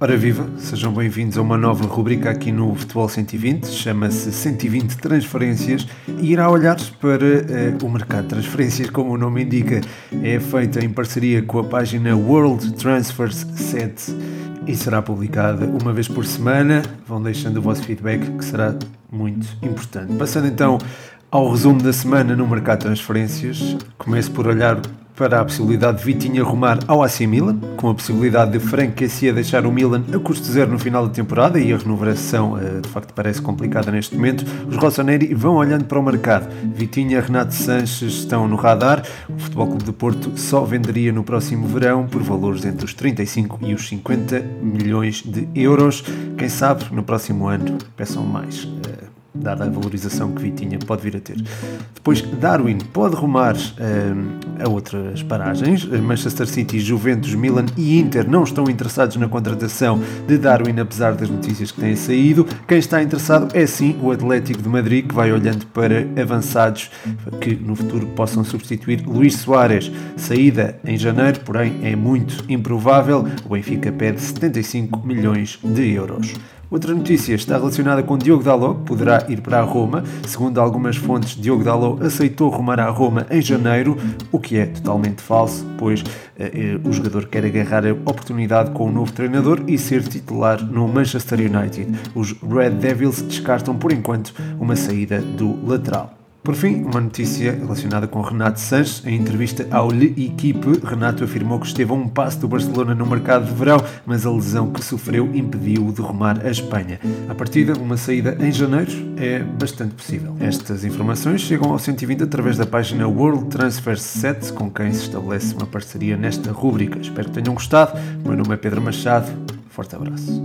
Ora viva, sejam bem-vindos a uma nova rubrica aqui no Futebol 120, chama-se 120 Transferências e irá olhar para uh, o mercado de transferências, como o nome indica, é feita em parceria com a página World Transfers 7 e será publicada uma vez por semana. Vão deixando o vosso feedback, que será muito importante. Passando então ao resumo da semana no mercado de transferências, começo por olhar para a possibilidade de Vitinha rumar ao AC Milan, com a possibilidade de Frank deixar o Milan a custo zero no final da temporada e a renovação eh, de facto parece complicada neste momento. Os Rossoneri vão olhando para o mercado. Vitinha, Renato Sanches estão no radar. O Futebol Clube de Porto só venderia no próximo verão por valores entre os 35 e os 50 milhões de euros. Quem sabe no próximo ano peçam mais. Dada a valorização que Vitinha pode vir a ter. Depois, Darwin pode rumar uh, a outras paragens. Manchester City, Juventus, Milan e Inter não estão interessados na contratação de Darwin, apesar das notícias que têm saído. Quem está interessado é sim o Atlético de Madrid, que vai olhando para avançados que no futuro possam substituir Luís Soares. Saída em janeiro, porém, é muito improvável. O Benfica pede 75 milhões de euros. Outra notícia está relacionada com Diogo Dalot, que poderá ir para a Roma. Segundo algumas fontes, Diogo Dalot aceitou rumar à Roma em janeiro, o que é totalmente falso, pois eh, eh, o jogador quer agarrar a oportunidade com o novo treinador e ser titular no Manchester United. Os Red Devils descartam por enquanto uma saída do lateral. Por fim, uma notícia relacionada com Renato Sanches. Em entrevista ao Equipe, Renato afirmou que esteve a um passo do Barcelona no mercado de verão, mas a lesão que sofreu impediu-o de rumar a Espanha. A partida, uma saída em janeiro é bastante possível. Estas informações chegam ao 120 através da página World Transfer Set, com quem se estabelece uma parceria nesta rúbrica. Espero que tenham gostado. O meu nome é Pedro Machado. Forte abraço.